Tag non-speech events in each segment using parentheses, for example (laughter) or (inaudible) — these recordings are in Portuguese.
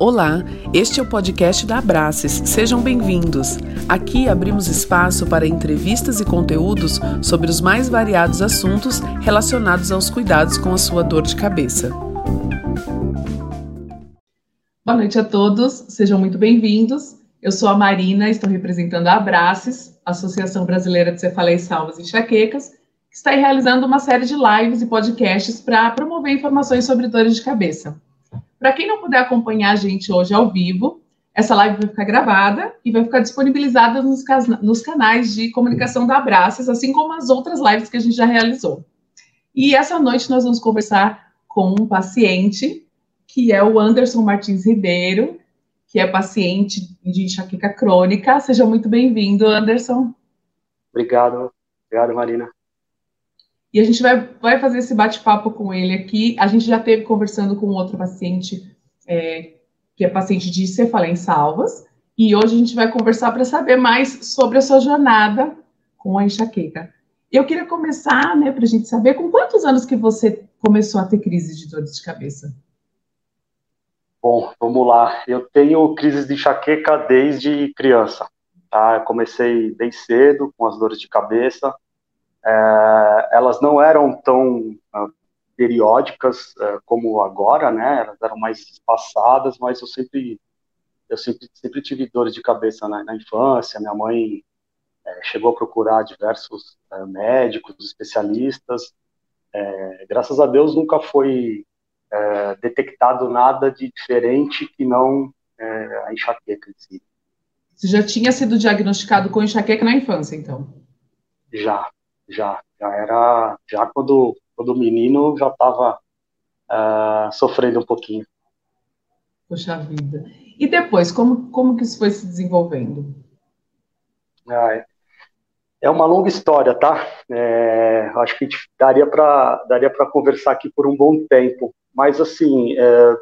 Olá, este é o podcast da Abraces. Sejam bem-vindos. Aqui abrimos espaço para entrevistas e conteúdos sobre os mais variados assuntos relacionados aos cuidados com a sua dor de cabeça. Boa noite a todos, sejam muito bem-vindos. Eu sou a Marina, estou representando a Abraces, Associação Brasileira de Cefaleia e Salvas e Enxaquecas, que está realizando uma série de lives e podcasts para promover informações sobre dores de cabeça. Para quem não puder acompanhar a gente hoje ao vivo, essa live vai ficar gravada e vai ficar disponibilizada nos, nos canais de comunicação da Abraças, assim como as outras lives que a gente já realizou. E essa noite nós vamos conversar com um paciente, que é o Anderson Martins Ribeiro, que é paciente de enxaqueca crônica. Seja muito bem-vindo, Anderson. Obrigado, obrigado, Marina. E a gente vai, vai fazer esse bate-papo com ele aqui. A gente já teve conversando com outro paciente, é, que é paciente de cefaleia em salvas, e hoje a gente vai conversar para saber mais sobre a sua jornada com a enxaqueca. Eu queria começar, né, para a gente saber, com quantos anos que você começou a ter crise de dores de cabeça? Bom, vamos lá. Eu tenho crises de enxaqueca desde criança. Tá? Eu comecei bem cedo com as dores de cabeça. É, elas não eram tão uh, periódicas uh, como agora, né? Elas eram mais espaçadas, mas eu sempre eu sempre, sempre tive dores de cabeça na, na infância. Minha mãe é, chegou a procurar diversos é, médicos, especialistas. É, graças a Deus nunca foi é, detectado nada de diferente que não a enxaqueca em si. Você já tinha sido diagnosticado com enxaqueca na infância, então? Já, já, já era, já quando, quando menino já estava uh, ah, sofrendo um pouquinho. Poxa vida. E depois, como, como que isso foi se desenvolvendo? Ah, é, é uma longa história, tá? É, acho que daria para daria para conversar aqui por um bom tempo. Mas, assim, é,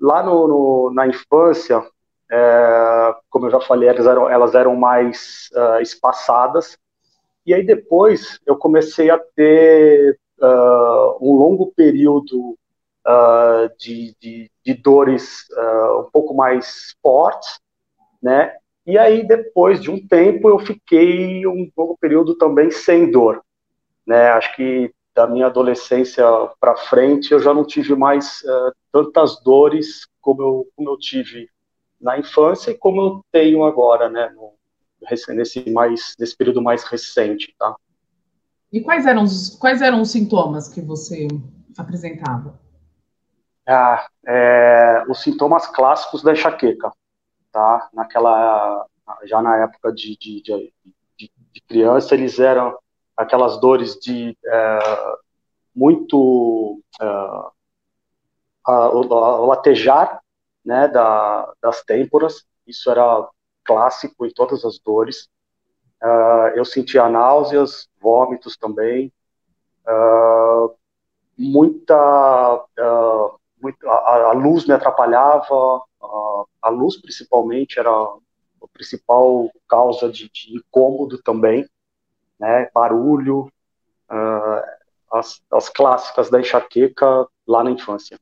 lá no, no, na infância, é, como eu já falei, elas eram, elas eram mais uh, espaçadas, e aí depois eu comecei a ter uh, um longo período uh, de, de, de, dores uh, um pouco mais fortes, né? E aí depois de um tempo eu fiquei um longo período também sem dor, né? Acho que da minha adolescência para frente eu já não tive mais tantas dores como eu, como eu tive na infância e como eu tenho agora, né? No, nesse mais nesse período mais recente, tá? E quais eram os quais eram os sintomas que você apresentava? Ah, é, os sintomas clássicos da enxaqueca, tá? Naquela já na época de, de, de, de criança eles eram aquelas dores de é, muito é, a, o, latejar, né, da, das têmporas. Isso era clássico em todas as dores. Uh, eu sentia náuseas, vômitos também, uh, muita, uh, a, a, luz me atrapalhava, a luz principalmente era a principal causa de, de incômodo também, né, barulho, as, as clássicas da enxaqueca lá na infância.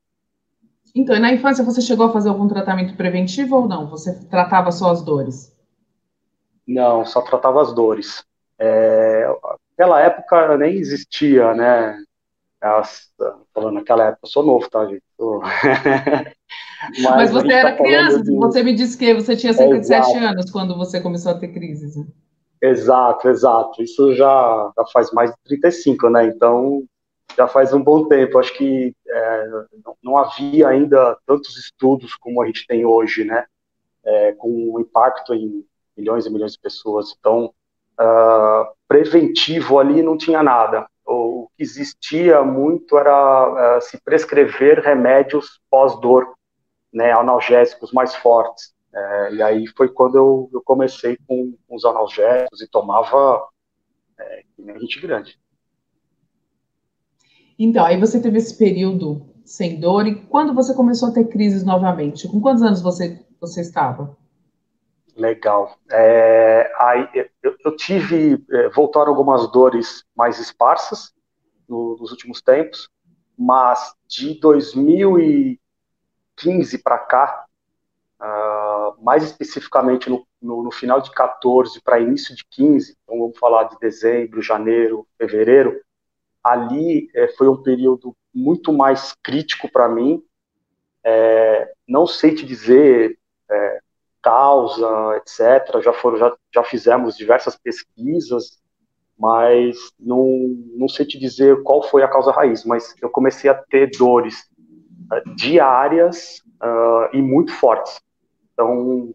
Então, e na infância você chegou a fazer algum tratamento preventivo ou não? Você tratava só as dores? Não, só tratava as dores. É, naquela época nem existia, né? As, falando naquela época, eu sou novo, tá, gente? (laughs) Mas, Mas, você era tá criança, de... você me disse que você tinha cerca é, de 7 anos quando você começou a ter crises. Né? Exato, exato. Isso já, já faz mais de 35, né? Então, já faz um bom tempo. Acho que é, não, havia ainda tantos estudos como a gente tem hoje, né? É, com um impacto em milhões e milhões de pessoas. Então, uh, preventivo ali não tinha nada. O, que existia muito era uh, se prescrever remédios pós-dor, né? Analgésicos mais fortes. É, e aí foi quando eu, eu comecei com, os analgésicos e tomava é, gente grande. Então, aí você teve esse período sem dor, e quando você começou a ter crises novamente? Com quantos anos você, você estava? Legal. É, aí, eu, eu, tive, é, voltaram algumas dores mais esparsas no, nos últimos tempos, mas de 2015 para cá, mais especificamente no, no, no, final de 14 para início de 15, então vamos falar de dezembro, janeiro, fevereiro, ali é, foi um período muito mais crítico para mim. É, não sei te dizer é, causa, etc. Já foram, já, já fizemos diversas pesquisas, mas não, não sei te dizer qual foi a causa raiz. Mas eu comecei a ter dores uh, diárias uh, e muito fortes. Então,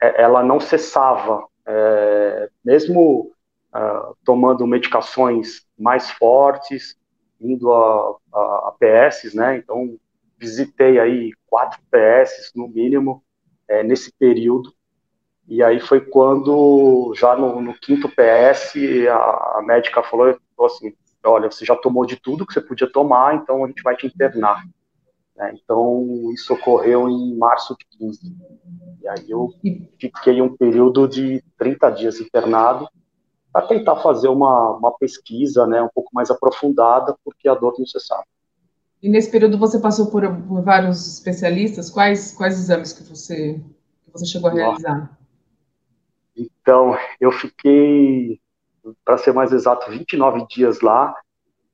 é, ela não cessava, é, mesmo uh, tomando medicações mais fortes, indo a, a, a, PS, né? Então, visitei aí quatro PS no mínimo é, nesse período. E aí foi quando, já no, no quinto PS, a, a médica falou, falou assim, olha, você já tomou de tudo que você podia tomar, então a gente vai te internar. Né? Então, isso ocorreu em março de 15. E aí eu fiquei um período de 30 dias internado para tentar fazer uma, uma pesquisa né, um pouco mais aprofundada, porque a dor não cessava. E nesse período você passou por, por vários especialistas? Quais, quais exames que você, que você chegou a realizar? Então, eu fiquei, para ser mais exato, 29 dias lá.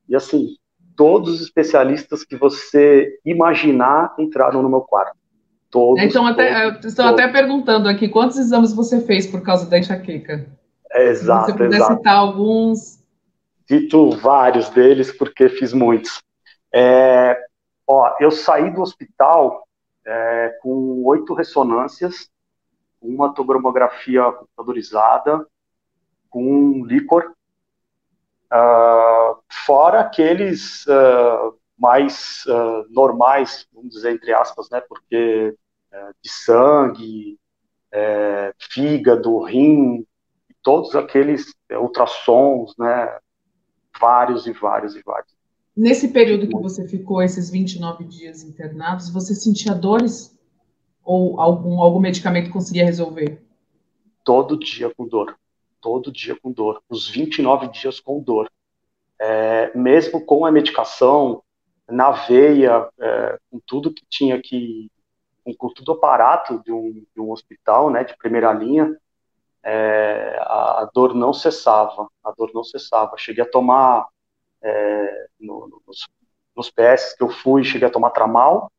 E assim, todos os especialistas que você imaginar entraram no meu quarto. Todos. Então, até, todos, estão todos. até perguntando aqui quantos exames você fez por causa da enxaqueca. É, exato, Se você puder exato. citar alguns. Cito vários deles, porque fiz muitos. É, ó, eu saí do hospital é, com oito ressonâncias, uma tomografia computadorizada, com um líquor, uh, fora aqueles uh, mais uh, normais, vamos dizer entre aspas, né, porque de sangue, é, fígado, rim, todos aqueles ultrassons, né, vários e vários e vários. Nesse período que você ficou, esses 29 dias internados, você sentia dores? Ou algum, algum medicamento conseguia resolver? Todo dia com dor. Todo dia com dor. Os 29 dias com dor. É, mesmo com a medicação, na veia, é, com tudo que tinha que. com, com todo o aparato de um, de um, hospital, né, de primeira linha, é, a, a, dor não cessava. A dor não cessava. Cheguei a tomar é, no, nos, nos PS que eu fui, cheguei a tomar tramal,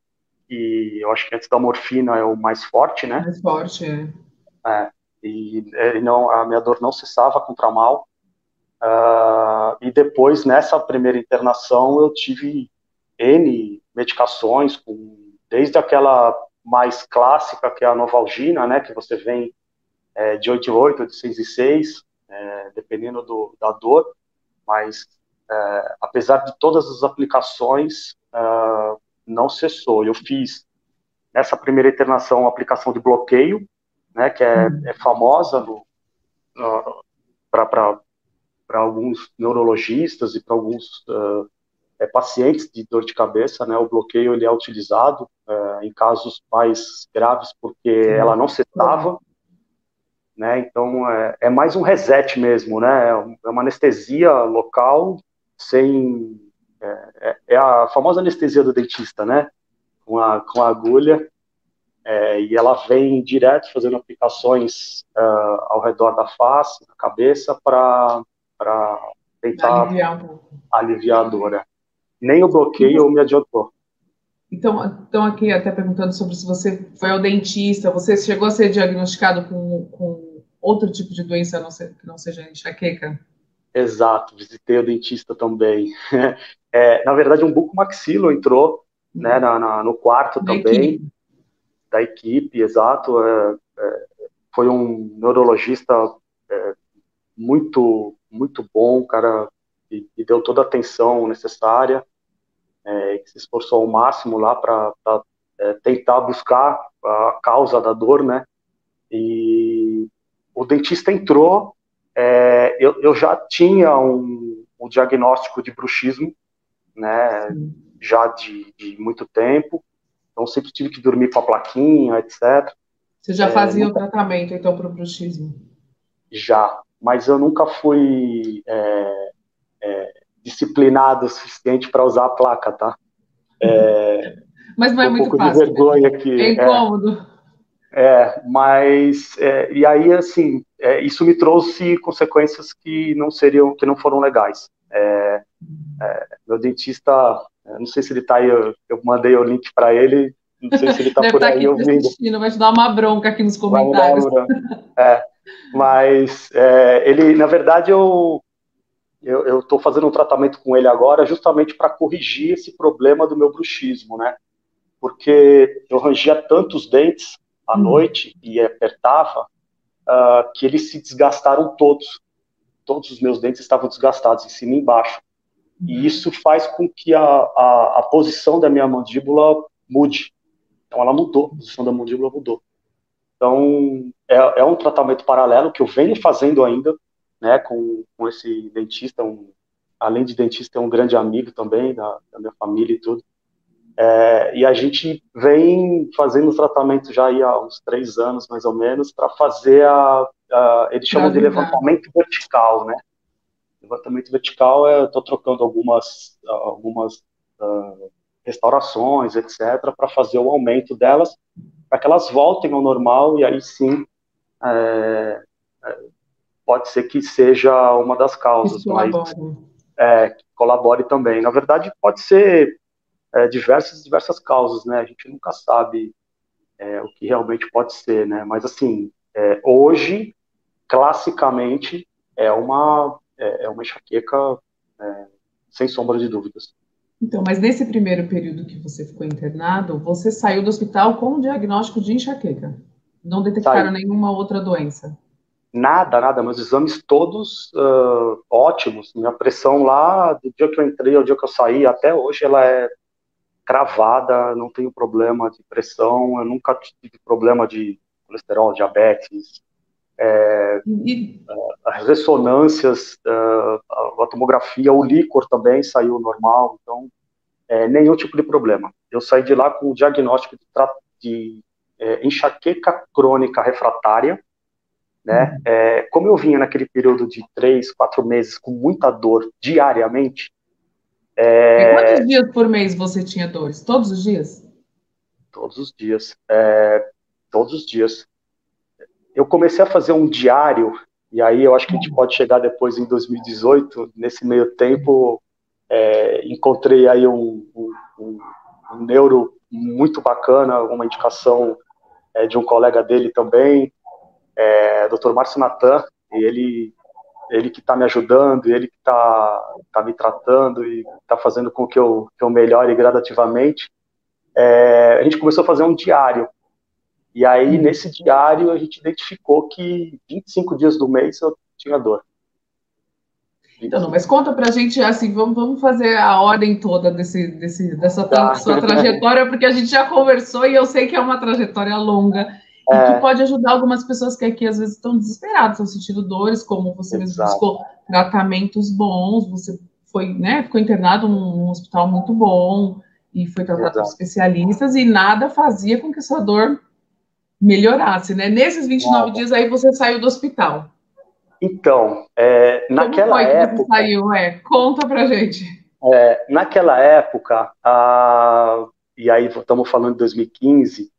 e eu acho que antes da morfina é o mais forte, né? Mais forte, é. é e, e, não, a minha dor não cessava com tramal. Uh, e depois, nessa primeira internação, eu tive N medicações, com, desde aquela mais clássica, que é a Novalgina, né, que você vem é, de 8 em 8, de 6 em 6, é, dependendo do, da dor, mas é, apesar de todas as aplicações, uh, não cessou. Eu fiz nessa primeira internação uma aplicação de bloqueio, né, que é, uhum. é famosa para alguns neurologistas e para alguns uh, é, pacientes de dor de cabeça, né, o bloqueio ele é utilizado uh, em casos mais graves porque ela não cessava, né, então é, é, mais um reset mesmo, né, é uma anestesia local sem é, é, é, a famosa anestesia do dentista, né? Com a, com a agulha é, e ela vem direto fazendo aplicações uh, ao redor da face, da cabeça, para tentar aliviar, um aliviar a dor. Né? Nem o bloqueio me adiantou. Então, estão aqui até perguntando sobre se você foi ao dentista, você chegou a ser diagnosticado com, com outro tipo de doença não que não seja enxaqueca? Exato, visitei o dentista também. (laughs) É, na verdade, um bucomaxilo entrou né, na, na, no quarto da também, equipe. da equipe, exato. É, é, foi um neurologista é, muito, muito bom, cara, e, e, deu toda a atenção necessária, é, que se esforçou ao máximo lá para é, tentar buscar a causa da dor, né? E o dentista entrou é, eu, eu, já tinha um, um, diagnóstico de bruxismo, né, Sim. já de, de, muito tempo, então sempre tive que dormir com a plaquinha, etc. Você já é, fazia nunca... o tratamento, então, para o bruxismo? Já, mas eu nunca fui é, é disciplinado o suficiente para usar a placa, tá? É, (laughs) mas não é um muito pouco fácil. De vergonha né? aqui, é incômodo. É, mas é, e aí assim, é, isso me trouxe consequências que não seriam, que não foram legais. É, é, meu dentista, não sei se ele está aí, eu, eu, mandei o link para ele, não sei se ele (laughs) está por tá aí ouvindo. Vai te dar uma bronca aqui nos comentários. É, mas ele, na verdade, eu eu estou fazendo um tratamento com ele agora justamente para corrigir esse problema do meu bruxismo, né? Porque eu rangia tantos dentes à uhum. noite e apertava uh, que eles se desgastaram todos. Todos os meus dentes estavam desgastados, em cima e embaixo. E uhum. isso faz com que a, a, a posição da minha mandíbula mude. Então ela mudou, a posição da mandíbula mudou. Então é, é um tratamento paralelo que eu venho fazendo ainda, né, com, com esse dentista, um, além de dentista, é um grande amigo também da, da minha família e tudo. É, e a gente vem fazendo tratamento já há uns três anos, mais ou menos, para fazer a, a, Eles chamam de levantamento vertical, né? Levantamento vertical é. Estou trocando algumas, algumas uh, restaurações, etc., para fazer o aumento delas, para que elas voltem ao normal e aí sim é, é, pode ser que seja uma das causas, mas é, que colabore também. Na verdade, pode ser é, diversas diversas causas, né? A gente nunca sabe é, o que realmente pode ser, né? Mas assim, é, hoje, classicamente, é uma é, é uma enxaqueca é, sem sombra de dúvidas. Então, mas nesse primeiro período que você ficou internado, você saiu do hospital com o diagnóstico de enxaqueca? Não detectaram Saiu. nenhuma outra doença? Nada, nada, meus exames todos uh, ótimos. Minha pressão lá, do dia que eu entrei ao dia que eu saí, até hoje, ela é cravada, não tenho problema de pressão, eu nunca tive problema de colesterol, diabetes. É, as ressonâncias, uh, a tomografia, o líquor também saiu normal, então é, nenhum tipo de problema. Eu saí de lá com o diagnóstico de, de é, enxaqueca crônica refratária, né? Uhum. É, como eu vinha naquele período de três, quatro meses com muita dor diariamente. É... E quantos dias por mês você tinha dores? Todos os dias? Todos os dias. É, todos os dias. Eu comecei a fazer um diário, e aí eu acho que a gente uhum. pode chegar depois em 2018. Nesse meio tempo, é, encontrei aí um, um, um, um neuro muito bacana, uma indicação é, de um colega dele também, é, Dr. Márcio Natan, e ele, ele que está me ajudando, ele que está tá me tratando e está fazendo com que eu, que eu melhore gradativamente. É, a gente começou a fazer um diário. E aí, uhum. nesse diário, a gente identificou que 25 dias do mês eu tinha dor. Então, não, mas conta pra gente, assim, vamos, vamos fazer a ordem toda desse, desse, dessa tá. sua trajetória, porque a gente já conversou e eu sei que é uma trajetória longa e que é. pode ajudar algumas pessoas que aqui às vezes estão desesperadas, estão sentindo dores, como você mesmo buscou tratamentos bons, você foi, né, ficou internado num, hospital muito bom e foi tratado por especialistas e nada fazia com que sua dor melhorasse, né? Nesses 29 nada. dias aí você saiu do hospital. Então, é, naquela Como foi época. Que você saiu, é? Conta pra gente. É, naquela época, a, e aí estamos falando de 2015,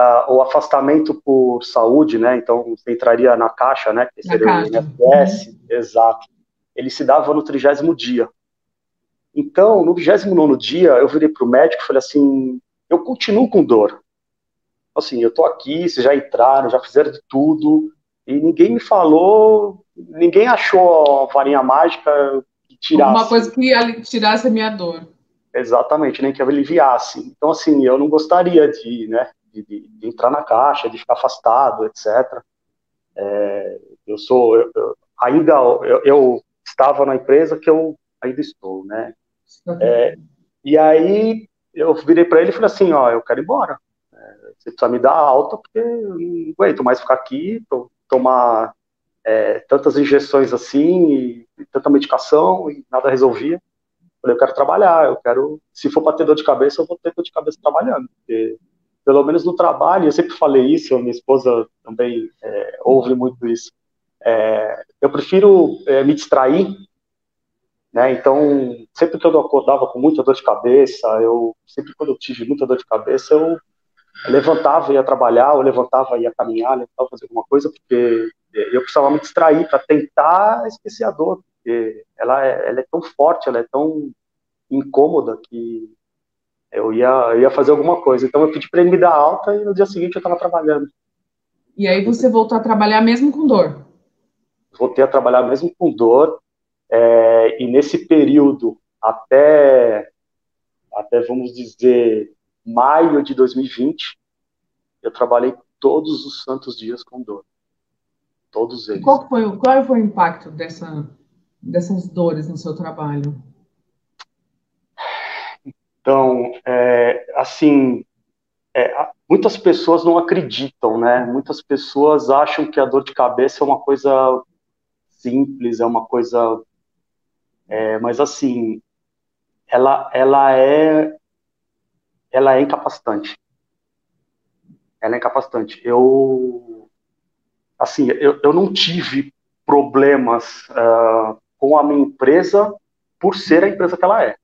uh, o afastamento por saúde, né? Então entraria na caixa, né? Que seria o INSS, uhum. exato. Ele se dava no trigésimo dia. Então, no 29 dia, eu virei para o médico e falei assim: eu continuo com dor. Assim, eu estou aqui, vocês já entraram, já fizeram de tudo, e ninguém me falou, ninguém achou a varinha mágica que tirasse. Uma coisa que tirasse a minha dor. Exatamente, nem que aliviasse. Então, assim, eu não gostaria de, né, de, de, entrar na caixa, de ficar afastado, etc. É, eu sou, eu, eu, ainda, eu, eu, estava na empresa que eu ainda estou, né? É, e aí eu virei para ele e falei assim, ó, eu quero ir embora. É, você precisa me dar alta porque eu não aguento mais ficar aqui, tô, tomar é, tantas injeções assim, e, e tanta medicação e nada resolvia. Falei, eu quero trabalhar, eu quero, se for para ter dor de cabeça, eu vou ter dor de cabeça trabalhando, porque pelo menos no trabalho, eu sempre falei isso, minha esposa também é, ouve muito isso. É, eu prefiro é, me distrair, né? Então, sempre que eu acordava com muita dor de cabeça, eu sempre quando eu tive muita dor de cabeça, eu levantava e ia trabalhar, ou levantava e ia caminhar, levantava fazer alguma coisa, porque eu precisava me distrair para tentar esquecer a dor, porque ela é, ela é tão forte, ela é tão incômoda que eu ia, eu ia fazer alguma coisa. Então eu pedi para ele me dar alta e no dia seguinte eu estava trabalhando. E aí você voltou a trabalhar mesmo com dor? Voltei a trabalhar mesmo com dor. É, e nesse período, até, até vamos dizer, maio de 2020, eu trabalhei todos os santos dias com dor. Todos eles. Qual foi, qual foi o impacto dessa, dessas dores no seu trabalho? Então, é, assim, é, muitas pessoas não acreditam, né? Muitas pessoas acham que a dor de cabeça é uma coisa simples, é uma coisa, é, mas assim, ela, ela é, ela é incapacitante. Ela é incapacitante. Eu, assim, eu, eu não tive problemas uh, com a minha empresa por ser a empresa que ela é.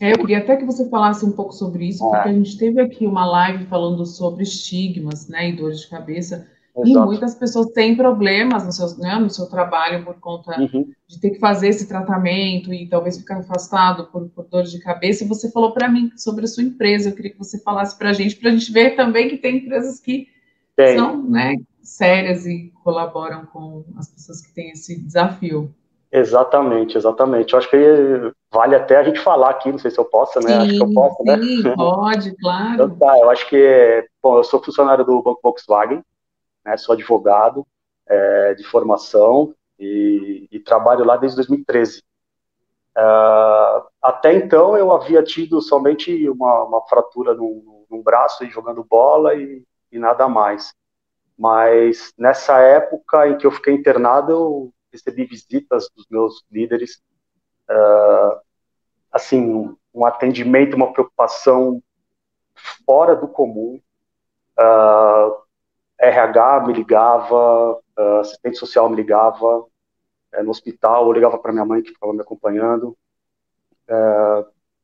É, eu queria até que você falasse um pouco sobre isso, porque é. a gente teve aqui uma live falando sobre estigmas, né, e dores de cabeça, Exato. e muitas pessoas têm problemas no seu, né, no seu trabalho por conta uhum. de ter que fazer esse tratamento e talvez ficar afastado por, por dores de cabeça. E você falou para mim sobre a sua empresa, eu queria que você falasse para a gente, para a gente ver também que tem empresas que tem. são, né, sérias e colaboram com as pessoas que têm esse desafio. Exatamente, exatamente. Eu acho que vale até a gente falar aqui, não sei se eu posso, né? Sim, acho que eu posso, né? sim, né? pode, (laughs) claro. Então tá, eu acho que, bom, eu sou funcionário do Banco Volkswagen, né? Sou advogado é, de formação e, e, trabalho lá desde 2013. Uh, é, até então eu havia tido somente uma, uma fratura num, num braço e jogando bola e, e nada mais. Mas nessa época em que eu fiquei internado, eu recebi visitas dos meus líderes, uh, assim, um atendimento, uma preocupação fora do comum. Uh, ah, RH me ligava, uh, assistente social me ligava, uh, no hospital, eu ligava para minha mãe que estava me acompanhando.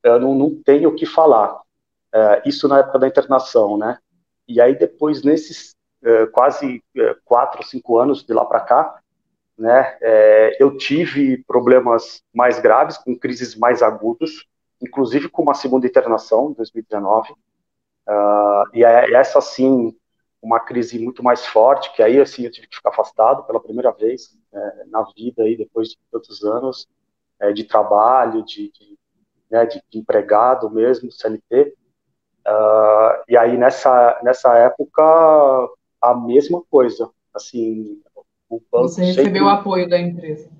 eu não, não, tenho o que falar. isso na época da internação, né? E aí depois, nesses quase quatro, cinco anos de lá para cá, né? É, eu tive problemas mais graves, com crises mais agudas, inclusive com uma segunda internação em 2019. Uh, ah, e é, essa, sim, uma crise muito mais forte, que aí, assim, eu tive que ficar afastado pela primeira vez é, na vida, aí, depois de tantos anos é, de trabalho, de, de, né, de, de, empregado mesmo, CLT. Uh, ah, e aí, nessa, nessa época, a mesma coisa, assim, o banco Você recebeu o apoio da empresa.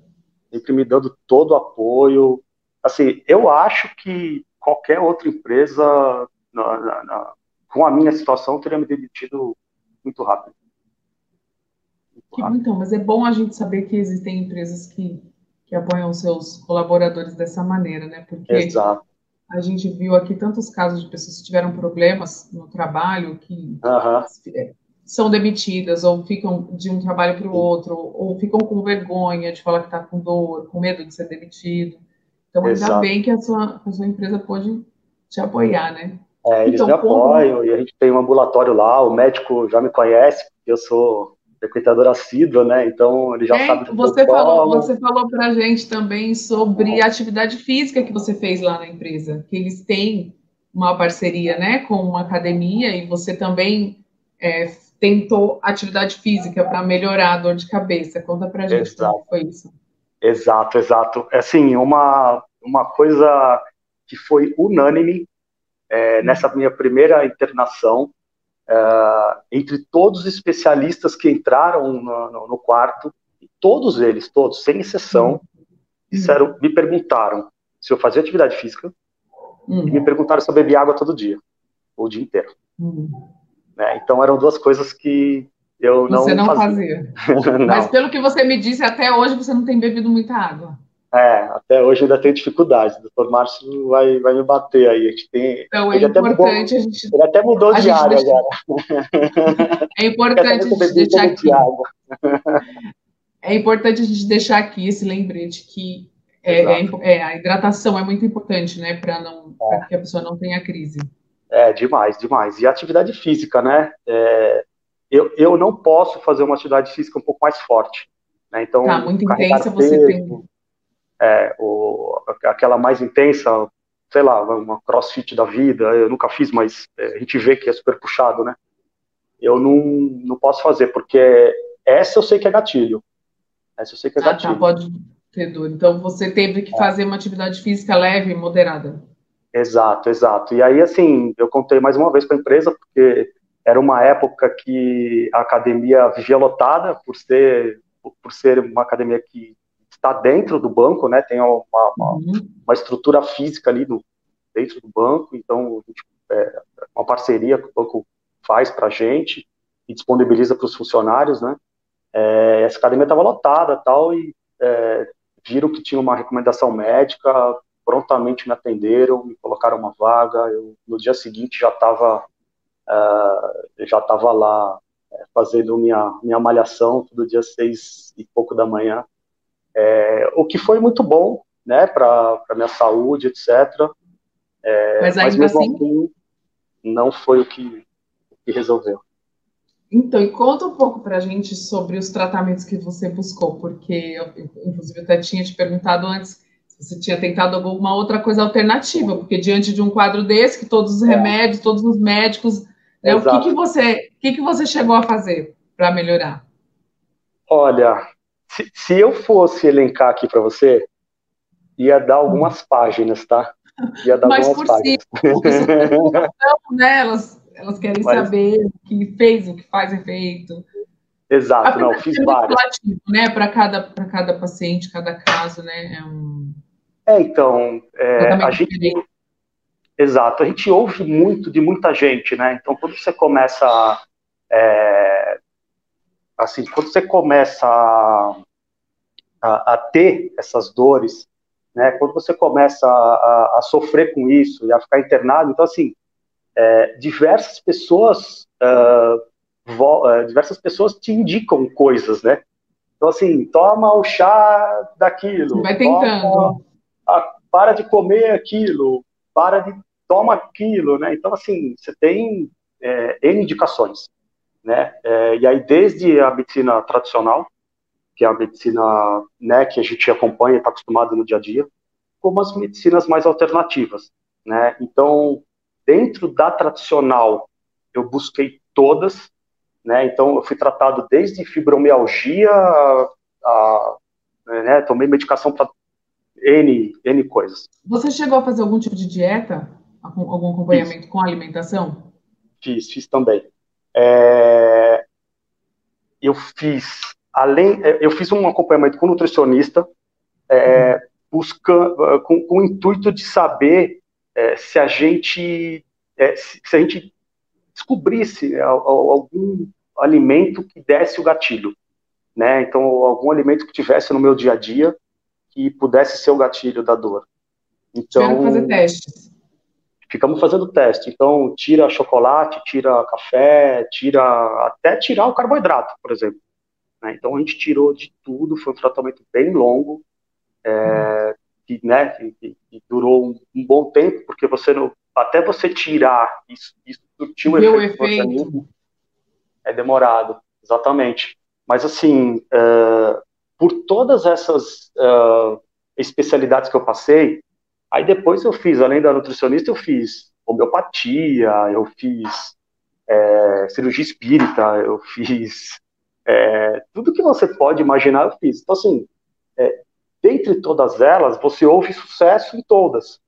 Sempre me dando todo o apoio. Assim, eu acho que qualquer outra empresa, na, na, na, com a minha situação, teria me demitido muito rápido. Muito rápido. Então, mas é bom a gente saber que existem empresas que, que apoiam seus colaboradores dessa maneira, né? Porque Exato. a gente viu aqui tantos casos de pessoas que tiveram problemas no trabalho, que são demitidas ou ficam de um trabalho para o outro, ou ficam com vergonha de falar que está com dor, com medo de ser demitido. Então, Exato. ainda bem que a sua, a sua empresa pode te apoiar, né? É, eles então, me apoiam como... e a gente tem um ambulatório lá, o médico já me conhece, eu sou frequentador assíduo, né? Então ele já é, sabe você falou, Você falou para a gente também sobre a atividade física que você fez lá na empresa, que eles têm uma parceria, né, com uma academia e você também é, tentou atividade física para melhorar a dor de cabeça. Conta para gente exato. como foi isso. Exato, exato. É assim, uma, uma coisa que foi unânime é, nessa minha primeira internação, é, entre todos os especialistas que entraram no, no, no, quarto, todos eles, todos, sem exceção, hum. disseram, me perguntaram se eu fazia atividade física hum. e me perguntaram se eu bebia água todo dia, o dia inteiro. Hum. Né? Então eram duas coisas que eu não Você não fazia. fazia. (laughs) não. Mas pelo que você me disse, até hoje você não tem bebido muita água. É, até hoje ainda tenho dificuldade. O doutor Márcio vai, vai me bater aí. A gente tem, então, é importante mudou, a gente. Ele até mudou de área deixa... agora. É importante (laughs) a gente deixar aqui. É importante a gente deixar aqui esse lembrete que é, é, é, a hidratação é muito importante, né? Para não é. que a pessoa não tenha crise. É, demais, demais. E atividade física, né? É, eu, eu não posso fazer uma atividade física um pouco mais forte. Né? Então, tá, muito intensa peso, você tem. É, o, aquela mais intensa, sei lá, uma crossfit da vida, eu nunca fiz, mas é, a gente vê que é super puxado, né? Eu não, não posso fazer, porque essa eu sei que é gatilho. Essa eu sei que é ah, tá, gatilho. Tá, pode ter dor. Então você teve que é. fazer uma atividade física leve e moderada. Exato, exato. E aí, assim, eu contei mais uma vez para a empresa, porque era uma época que a academia vivia lotada, por ser, por ser uma academia que está dentro do banco, né? Tem uma, uma, uhum. uma estrutura física ali no, dentro do banco, então é uma parceria que o banco faz para a gente e disponibiliza para os funcionários, né? É, essa academia estava lotada tal e é, viram que tinha uma recomendação médica, prontamente me atenderam, me colocaram uma vaga. Eu, no dia seguinte já estava uh, já estava lá é, fazendo minha minha malhação todo dia seis e pouco da manhã, é, o que foi muito bom, né, para minha saúde, etc. É, mas, mas mesmo assim... assim, não foi o que, o que resolveu. Então, e conta um pouco para a gente sobre os tratamentos que você buscou, porque eu, inclusive, eu até tinha te perguntado antes você tinha tentado alguma outra coisa alternativa, porque diante de um quadro desse, que todos os é. remédios, todos os médicos, né, o que, que você, o que, que você chegou a fazer para melhorar? Olha, se, se, eu fosse elencar aqui para você, ia dar algumas páginas, tá? Ia dar Mas algumas por páginas. (laughs) Si, né, elas, elas querem Mas... saber o que fez, o que faz efeito. Exato, não, fiz várias. Né, para cada, cada paciente, cada caso, né? É um... É, então, é, a gente. Exato, a gente ouve muito de muita gente, né? Então, quando você começa. É, assim, quando você começa a, a, a, ter essas dores, né? Quando você começa a, a, sofrer com isso e a ficar internado, então, assim, é, diversas pessoas. Uh, diversas pessoas te indicam coisas, né? Então, assim, toma o chá daquilo. Vai tentando. Toma, ah, para de comer aquilo, para de toma aquilo, né? Então assim, você tem é, N indicações, né? É, e aí desde a medicina tradicional, que é a medicina né, que a gente acompanha, está acostumado no dia a dia, como as medicinas mais alternativas, né? Então dentro da tradicional eu busquei todas, né? Então eu fui tratado desde fibromialgia a, a né, tomei medicação para N, N coisas. Você chegou a fazer algum tipo de dieta? Algum acompanhamento fiz. com alimentação? Fiz, fiz também. É, eu fiz, além, é, eu fiz um acompanhamento com nutricionista, é, buscando, com, com, o intuito de saber é, se a gente, é, se, se, a gente descobrisse algum alimento que desse o gatilho, né? Então, algum alimento que tivesse no meu dia a dia que pudesse ser o gatilho da dor. Então, fazer testes. Ficamos fazendo teste. Então, tira chocolate, tira café, tira até tirar o carboidrato, por exemplo. Né? Então, a gente tirou de tudo. Foi um tratamento bem longo, é, que, né, que, que durou um, um, bom tempo, porque você não, até você tirar isso, isso surtiu um efeito, efeito. é demorado, exatamente. Mas assim, uh, por todas essas uh, especialidades que eu passei, aí depois eu fiz, além da nutricionista, eu fiz homeopatia, eu fiz é, cirurgia espírita, eu fiz é, tudo que você pode imaginar, eu fiz. Então, assim, é, dentre todas elas, você ouve sucesso em todas.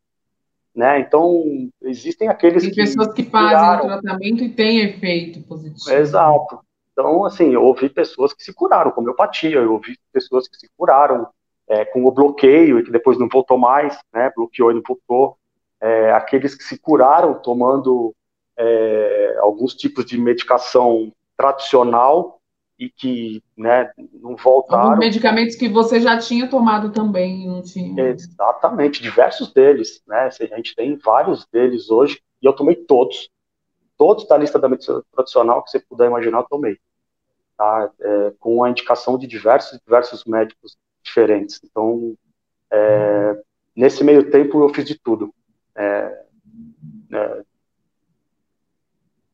Né? Então, existem aqueles Tem que. pessoas que fazem o tratamento e têm efeito positivo. Exato. Então, assim, eu ouvi pessoas que se curaram com homeopatia, eu ouvi pessoas que se curaram é, com o bloqueio e que depois não voltou mais, né? Bloqueou e não voltou. É, aqueles que se curaram tomando é, alguns tipos de medicação tradicional e que né, não voltaram. Alguns medicamentos que você já tinha tomado também, não tinha? Exatamente, diversos deles, né? A gente tem vários deles hoje e eu tomei todos todos da lista da medicina tradicional que você puder imaginar, eu tomei. Tá? É, com a indicação de diversos, diversos médicos diferentes. Então, é, nesse meio tempo, eu fiz de tudo. É, é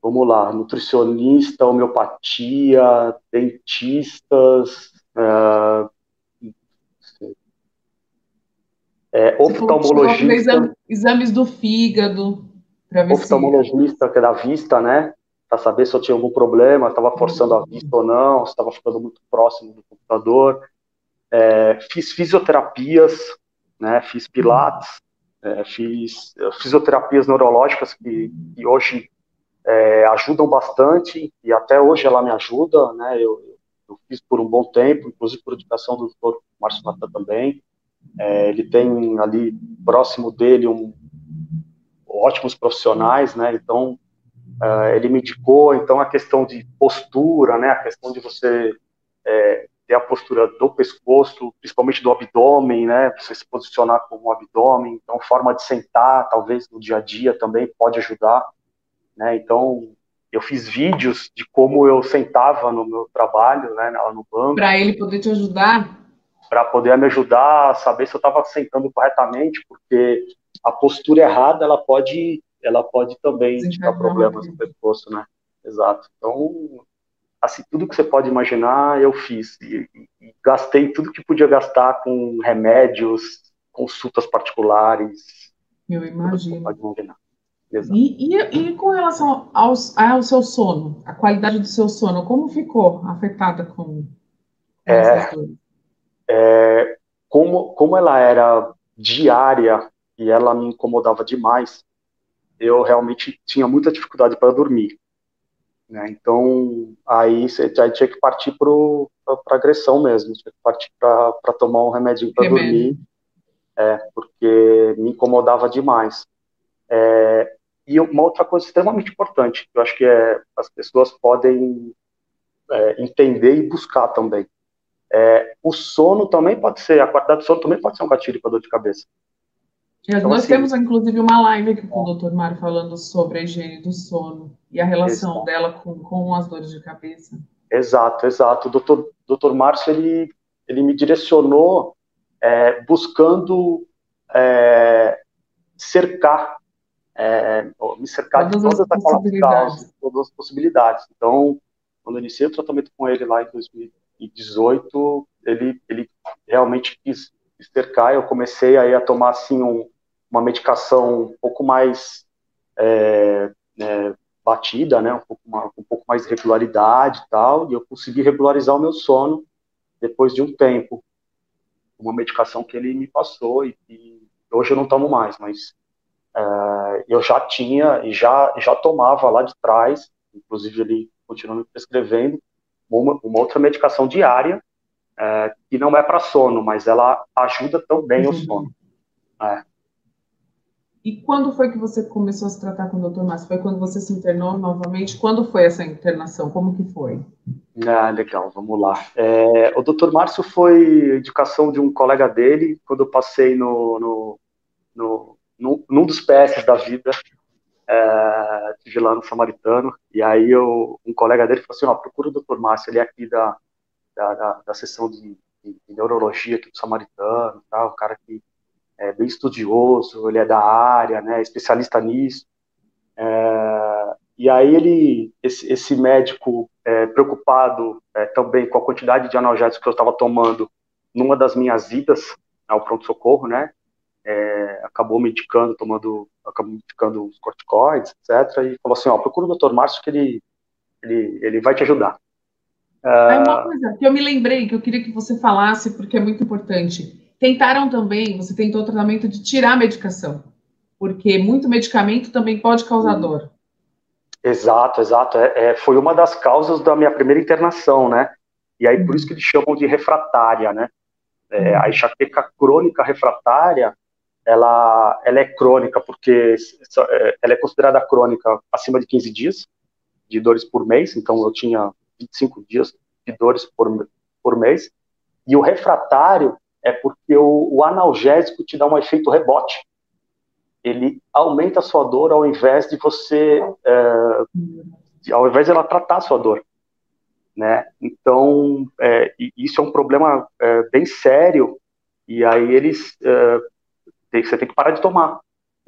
vamos lá, nutricionista, homeopatia, dentistas, uh, é, oftalmologista. exames do fígado. Oftalmologista, se... que é da vista, né? Para saber se eu tinha algum problema, estava forçando a vista ou não, se estava ficando muito próximo do computador. É, fiz fisioterapias, né? Fiz pilates, é, fiz fisioterapias neurológicas que, que hoje é, ajudam bastante e até hoje ela me ajuda, né? Eu, eu fiz por um bom tempo, inclusive por indicação do Dr. Márcio Natan também. É, ele tem ali próximo dele um, ótimos profissionais, né? Então é, ele me indicou. Então a questão de postura, né? A questão de você é, ter a postura do pescoço, principalmente do abdômen, né? Você se posicionar como um abdômen. Então forma de sentar, talvez no dia a dia também pode ajudar, né? Então eu fiz vídeos de como eu sentava no meu trabalho, né, lá no banco. Para ele poder te ajudar? para poder me ajudar a saber se eu estava sentando corretamente, porque a postura errada ela pode ela pode também indicar problemas no pescoço, né? Exato. Então, assim, tudo que você pode imaginar eu fiz e, e, gastei tudo que podia gastar com remédios, consultas particulares. Eu imagino. E, e, e, com relação ao, ao seu sono, a qualidade do seu sono, como ficou afetada com, com é, é, como, como ela era diária e ela me incomodava demais, eu realmente tinha muita dificuldade para dormir. Né? Então, aí já tinha que partir para agressão mesmo, tinha que partir para tomar um remedinho para dormir, é, porque me incomodava demais. É, e uma outra coisa extremamente importante, que eu acho que é, as pessoas podem é, entender e buscar também. É, o sono também pode ser, a qualidade do sono também pode ser um gatilho para dor de cabeça. Então, nós assim, temos, inclusive, uma live aqui com o Dr. Mário falando sobre a higiene do sono e a relação exato. dela com, com as dores de cabeça. Exato, exato. O doutor, doutor Márcio, ele, ele me direcionou é, buscando é, cercar, é, me cercar todas de todas as possibilidades. todas as possibilidades. Então, quando eu iniciei o tratamento com ele lá em 2000, 2018 ele, ele realmente quis cercar. Eu comecei aí a tomar assim um, uma medicação um pouco mais é, é, batida, né, um pouco, uma, um pouco mais de regularidade e tal, e eu consegui regularizar o meu sono depois de um tempo. Uma medicação que ele me passou e, e hoje eu não tomo mais, mas é, eu já tinha e já, já tomava lá de trás, inclusive ele continua me prescrevendo, uma, uma outra medicação diária, é, que não é para sono, mas ela ajuda também uhum. o sono. É. E quando foi que você começou a se tratar com o Dr. Márcio? Foi quando você se internou novamente? Quando foi essa internação? Como que foi? Ah, legal, vamos lá. É, o Dr. Márcio foi indicação de um colega dele, quando eu passei no, no, no, no num dos PS da vida, é, estive lá no Samaritano, e aí eu, um colega dele falou assim, ó, procura o Dr. Márcio, ele é aqui da, da, da, da seção de, de, de, neurologia aqui do Samaritano, tá, um cara que é bem estudioso, ele é da área, né, especialista nisso, é, e aí ele, esse, esse médico é, preocupado é, também com a quantidade de analgésicos que eu estava tomando numa das minhas idas ao pronto-socorro, né, é, acabou me indicando, tomando, acabou me indicando os corticoides, etc. E falou assim, ó, procura o Dr. Márcio que ele, ele, ele vai te ajudar. Uh... uma coisa que eu me lembrei, que eu queria que você falasse, porque é muito importante. Tentaram também, você tentou o tratamento de tirar a medicação, porque muito medicamento também pode causar hum. dor. Exato, exato. É, é, foi uma das causas da minha primeira internação, né? E aí, por isso que eles chamam de refratária, né? É, a enxaqueca crônica refratária, ela, ela é crônica porque é, ela é considerada crônica acima de 15 dias de dores por mês, então eu tinha 25 dias de dores por, por mês, e o refratário é porque o, o analgésico te dá um efeito rebote, ele aumenta a sua dor ao invés de você, é, ao invés de ela tratar a sua dor, né? Então, é, isso é um problema é, bem sério, e aí eles é, tem, você tem que parar de tomar.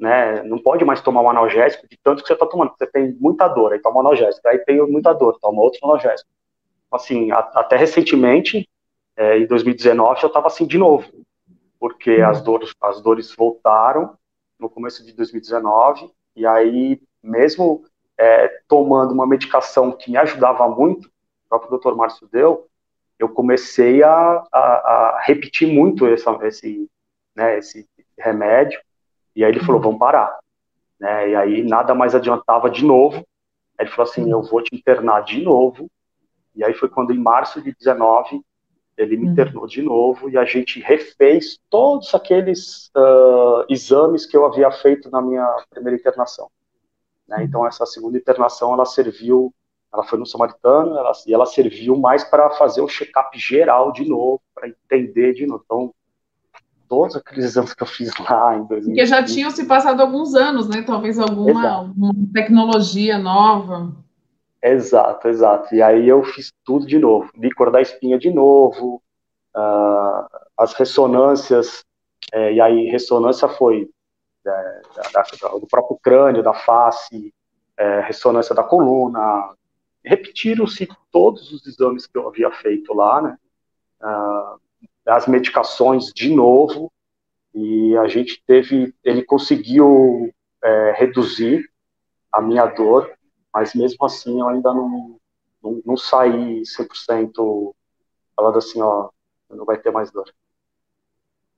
Né? Não pode mais tomar um analgésico de tanto que você está tomando. Você tem muita dor, aí toma um analgésico. Aí tem muita dor, toma outro analgésico. Assim, a, até recentemente, é, em 2019, eu estava assim de novo, porque uhum. as dores, as dores voltaram no começo de 2019, e aí, mesmo é, tomando uma medicação que me ajudava muito, o próprio Dr. Márcio deu, eu comecei a, a, a repetir muito essa, esse, né, esse remédio, e aí ele falou, uhum. vamos parar. Né? E aí nada mais adiantava de novo. Aí ele falou assim, eu vou te internar de novo. E aí foi quando em março de 19 ele me uhum. internou de novo e a gente refez todos aqueles uh, exames que eu havia feito na minha primeira internação. Né? Uhum. Então essa segunda internação ela serviu, ela foi no Samaritano ela, e ela serviu mais para fazer o check-up geral de novo, para entender de novo. Então todos aqueles exames que eu fiz lá em 2000. Porque já tinham se passado alguns anos, né? Talvez alguma, alguma tecnologia nova. Exato, exato. E aí eu fiz tudo de novo. Licor da espinha de novo, uh, as ressonâncias, é, e aí ressonância foi é, da, da, do próprio crânio, da face, é, ressonância da coluna. Repetiram-se todos os exames que eu havia feito lá, né? Uh, as medicações de novo e a gente teve, ele conseguiu é, reduzir a minha dor, mas mesmo assim eu ainda não, não, não saí 100% falando assim, ó, não vai ter mais dor.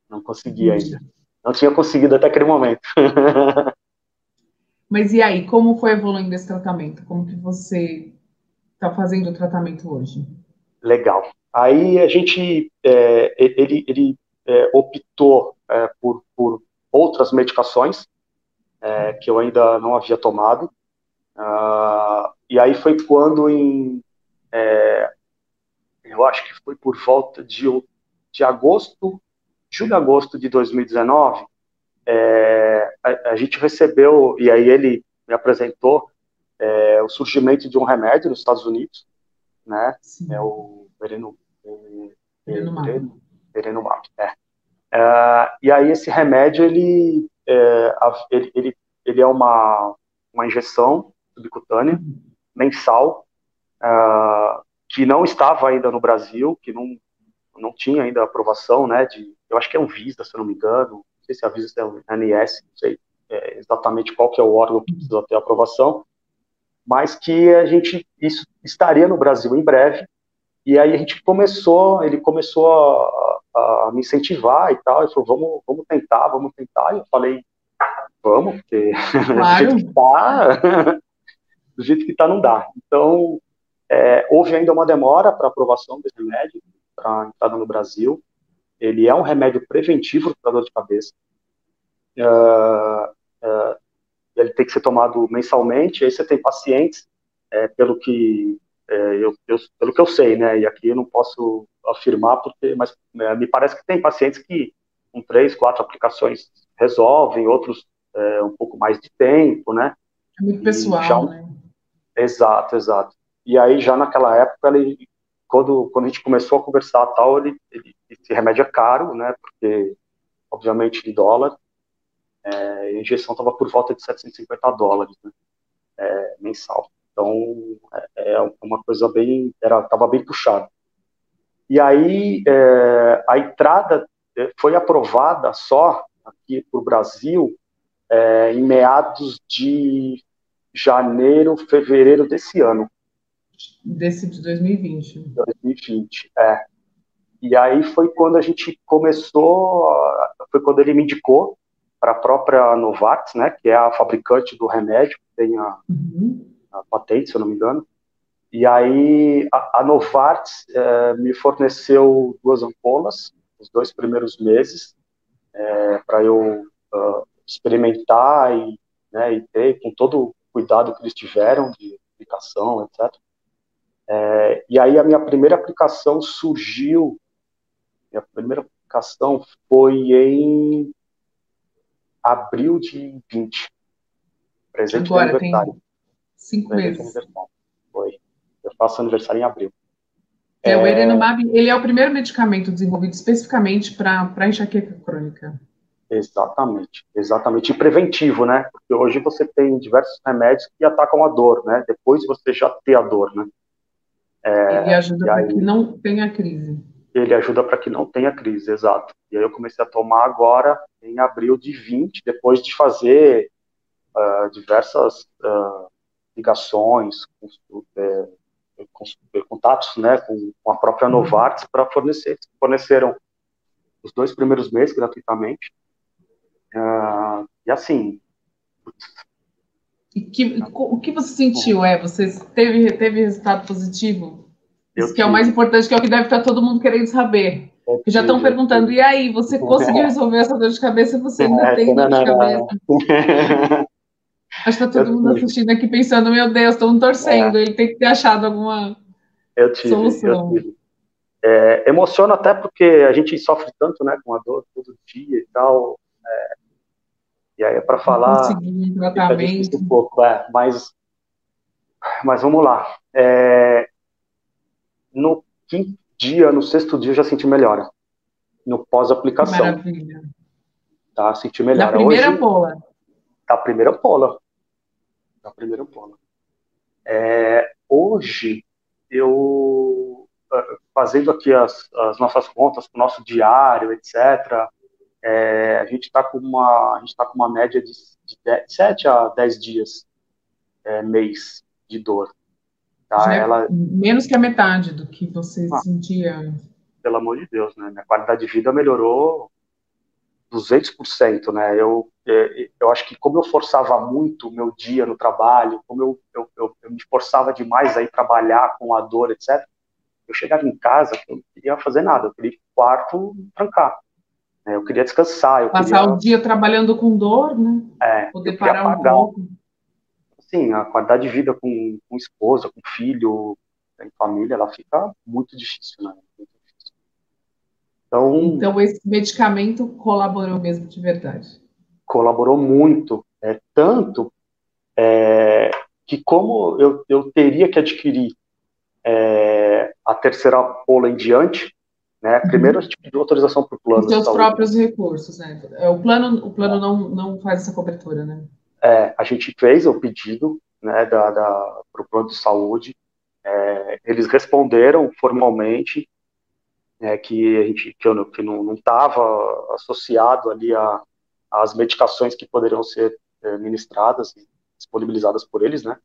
Não consegui ainda. Não tinha conseguido até aquele momento. mas e aí, como foi evoluindo esse tratamento? Como que você está fazendo o tratamento hoje? Legal. Aí a gente, é, ele, ele é, optou é, por, por outras medicações é, que eu ainda não havia tomado. Uh, e aí foi quando em, é, eu acho que foi por volta de, de agosto, julho, agosto de 2019, é, a, a, gente recebeu, e aí ele me apresentou o surgimento de um remédio nos Estados Unidos, né, é o Vereno, Perenumab. É. Uh, e aí esse remédio ele, é, ele, ele, ele, é uma, uma injeção subcutânea mensal uh, que não estava ainda no Brasil, que não, não tinha ainda aprovação, né? De, eu acho que é um Visa, se eu não me engano, não sei se a Visa é um ANS, não sei é, exatamente qual que é o órgão que precisa ter aprovação, mas que a gente isso estaria no Brasil em breve e aí a gente começou, ele começou a, a, me incentivar e tal, ele falou, vamos, vamos tentar, vamos tentar, e eu falei, vamos, porque claro. (laughs) do jeito que tá, (laughs) do jeito que tá não dá. Então, é, houve ainda uma demora para aprovação desse remédio, para entrada no Brasil, ele é um remédio preventivo para dor de cabeça, uh, uh, ele tem que ser tomado mensalmente, aí você tem pacientes, é, pelo que é, eu, eu, pelo que eu sei, né? E aqui eu não posso afirmar, porque, mas é, me parece que tem pacientes que com três, quatro aplicações resolvem, outros é, um pouco mais de tempo, né? É muito pessoal, já, né? Exato, exato. E aí já naquela época, ele, quando, quando a gente começou a conversar tal, ele, ele esse remédio é caro, né? Porque obviamente de dólar, é, a injeção estava por volta de 750 dólares, né? É, mensal. Então, é, é uma coisa bem, era, estava bem puxado. E aí, é, a entrada é, foi aprovada só aqui para o Brasil é, em meados de janeiro, fevereiro desse ano. Desse de 2020. 2020, é. E aí foi quando a gente começou, foi quando ele me indicou para a própria Novartis, né, que é a fabricante do remédio, tem a, uhum a patente, se eu não me engano. E aí a, a Novartis é, me forneceu duas ampolas, os dois primeiros meses, é, para eu uh, experimentar e, né, e ter com todo o cuidado que eles tiveram de aplicação, etc. É, e aí a minha primeira aplicação surgiu, minha primeira aplicação foi em abril de 20, presente Agora, aniversário. Tem Cinco meses. Foi. Eu faço aniversário em abril. É, é, o Erenumab, ele é o primeiro medicamento desenvolvido especificamente para enxaqueca crônica. Exatamente, exatamente. E preventivo, né? Porque hoje você tem diversos remédios que atacam a dor, né? Depois você já tem a dor, né? É, ele ajuda para que não tenha crise. Ele ajuda para que não tenha crise, exato. E aí eu comecei a tomar agora em abril de 20, depois de fazer uh, diversas uh, ligações, é, com, contatos né, com, a própria uhum. Novartis para fornecer. Forneceram os dois primeiros meses gratuitamente Uh, e assim. E que, o que você sentiu? É, você teve, teve resultado positivo? Eu Isso que é o mais importante, que é o que deve estar todo mundo querendo saber. Porque já estão perguntando, e aí, você (laughs) conseguiu resolver essa dor de cabeça? Você ainda é, tem dor de cabeça? (laughs) Acho que está todo mundo assistindo aqui pensando, meu Deus, estão torcendo, é. ele tem que ter achado alguma eu tive, solução. Eu tive. É, emociona até porque a gente sofre tanto né, com a dor todo dia e tal. É, e aí é para falar um tratamento. um pouco, é, mas, mas vamos lá. É, no quinto dia, no sexto dia, eu já senti melhora. No pós-aplicação. Maravilha. Tá, senti melhora. Da primeira Hoje, pola. Da primeira pola. Da primeira pola. É, hoje, eu, fazendo aqui as, as nossas contas, o nosso diário, etc., é, a gente está com uma a gente tá com uma média de, de 10, 7 a 10 dias é, mês de dor. Tá? É Ela, menos que a metade do que você ah, sentia Pelo amor de Deus, né? Minha qualidade de vida melhorou 200%, né? Eu, é, eu acho que como eu forçava muito o meu dia no trabalho, como eu, eu, eu, eu me forçava demais a ir trabalhar com a dor, etc., eu chegava em casa, eu não queria fazer nada, eu queria ir pro quarto trancar. Né? Eu queria descansar. Eu Passar queria... o dia trabalhando com dor, né? É, Poder parar um pouco. Sim, a qualidade de vida com, com esposa, com filho, em família, ela fica muito difícil, né? Então, então, esse medicamento colaborou mesmo de verdade? Colaborou muito. É, tanto é, que como eu, eu teria que adquirir é, a terceira pola em diante, né? Uhum. Primeiro, a gente pediu autorização para o plano. Os seus próprios recursos, né? É, o plano, o plano não, não faz essa cobertura, né? É, a gente fez o pedido né, da, da, para o plano de saúde. É, eles responderam formalmente é, que a gente que, eu, que não estava associado ali a, às medicações que poderiam ser é, ministradas e disponibilizadas por eles, né?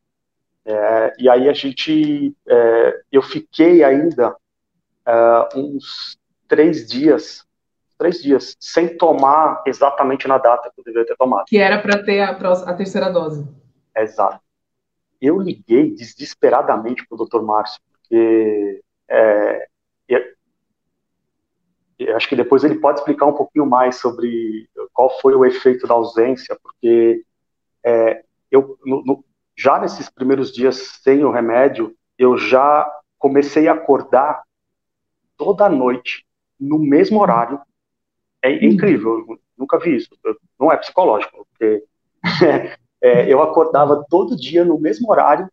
É, e aí a gente, é, eu fiquei ainda uh, uns três dias, três dias, sem tomar exatamente na data que eu deveria ter tomado. Que era para ter a, a, terceira dose. Exato. Eu liguei desesperadamente para o Dr. Márcio, porque é, eu, eu acho que depois ele pode explicar um pouquinho mais sobre qual foi o efeito da ausência, porque é, eu no, no, já nesses primeiros dias sem o remédio, eu já comecei a acordar toda noite, no mesmo horário. É incrível, eu nunca vi isso. Não é psicológico, porque (laughs) é, eu acordava todo dia no mesmo horário,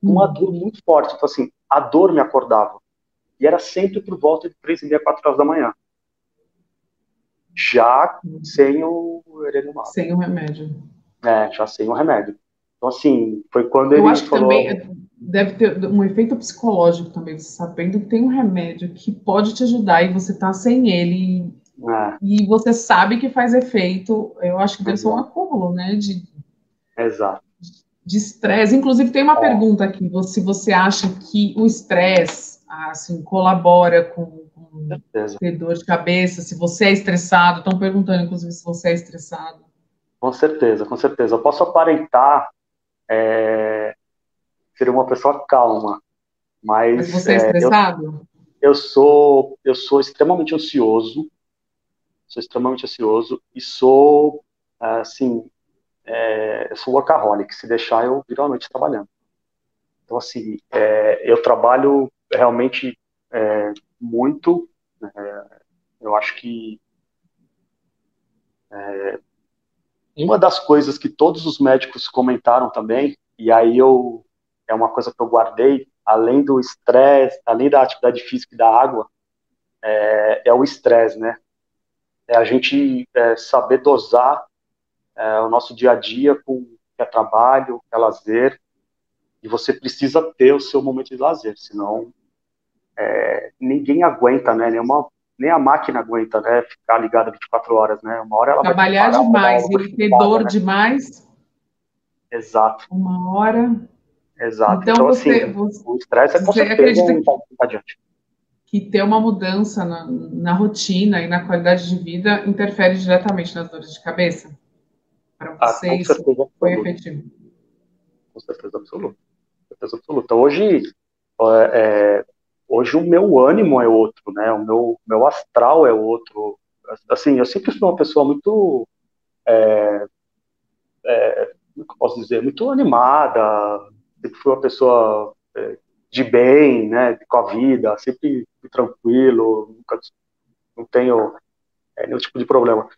com uma dor muito forte. Então, assim, a dor me acordava. E era sempre por volta de três e meia, quatro horas da manhã. Já sem o Erenumab. Sem o remédio. É, já sem o remédio. Então, assim, foi quando eu ele acho falou... Que também deve ter um efeito psicológico também, você sabendo que tem um remédio que pode te ajudar e você tá sem ele é. e você sabe que faz efeito, eu acho que deve ser um acúmulo, né, de Exato. de estresse. Inclusive tem uma é. pergunta aqui, se você acha que o estresse assim colabora com, com ter dor de cabeça, se você é estressado, estão perguntando inclusive se você é estressado. Com certeza, com certeza. Eu posso aparentar é, ser uma pessoa calma. Mas, mas você é, é estressado? Eu, eu, sou, eu sou extremamente ansioso, sou extremamente ansioso e sou, assim, é, eu sou workaholic. Se deixar, eu viro a noite trabalhando. Então, assim, é, eu trabalho realmente é, muito. É, eu acho que é, uma das coisas que todos os médicos comentaram também, e aí eu é uma coisa que eu guardei, além do estresse, além da atividade física e da água, é, é o estresse, né? é a gente é, saber dosar é, o nosso dia a dia com que é trabalho, que é lazer, e você precisa ter o seu momento de lazer, senão é, ninguém aguenta, né? Nenhuma, nem a máquina aguenta, né? Ficar ligada 24 horas, né? Uma hora ela Trabalhar vai demais e ter dor né? demais. Exato. Uma hora. Exato. Então, então você, assim, você, o estresse é com certeza um que, adiante. que ter uma mudança na, na rotina e na qualidade de vida interfere diretamente nas dores de cabeça? Para você, ah, isso foi efetivo? Com certeza absoluta. Com certeza absoluta. Hoje, é, hoje o meu ânimo é outro, né? O meu, meu astral é outro. Assim, eu sempre fui uma pessoa muito, é, é, como eu posso dizer, muito animada. Sempre fui uma pessoa é, de bem, né? Com a vida, sempre tranquilo, nunca não tenho é, nenhum tipo de problema.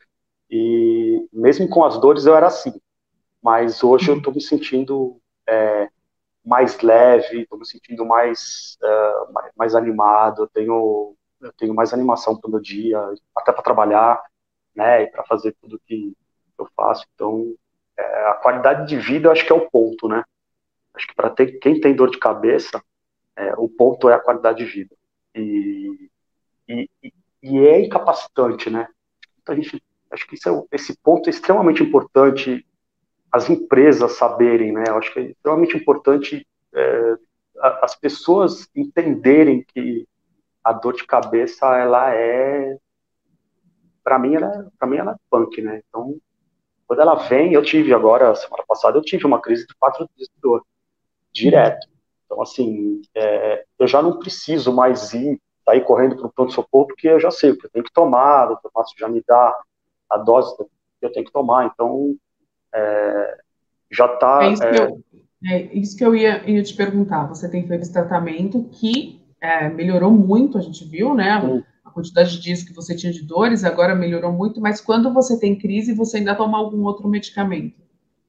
E mesmo com as dores eu era assim. Mas hoje eu estou me sentindo é, mais leve, estou me sentindo mais, uh, mais, mais, animado, eu tenho, eu tenho mais animação para o meu dia, até para trabalhar, né, e para fazer tudo que eu faço. Então, é, a qualidade de vida eu acho que é o ponto, né? Acho que para quem tem dor de cabeça, é, o ponto é a qualidade de vida. E, e, e é incapacitante, né? Então, a gente, acho que é, esse ponto é extremamente importante as empresas saberem, né? Eu acho que é extremamente importante é, as pessoas entenderem que a dor de cabeça ela é para mim ela para mim ela é punk, né? Então quando ela vem, eu tive agora semana passada eu tive uma crise de quatro dias de dor direto. Então assim é, eu já não preciso mais ir sair correndo para o pronto socorro porque eu já sei o que eu tenho que tomar, o que eu faço já me dá a dose que eu tenho que tomar. Então é, já está. É, isso é... é, isso que eu ia, ia, te perguntar. Você tem feito esse tratamento que é, melhorou muito, a gente viu, né? Sim. A quantidade de dias que você tinha de dores agora melhorou muito, mas quando você tem crise, você ainda toma algum outro medicamento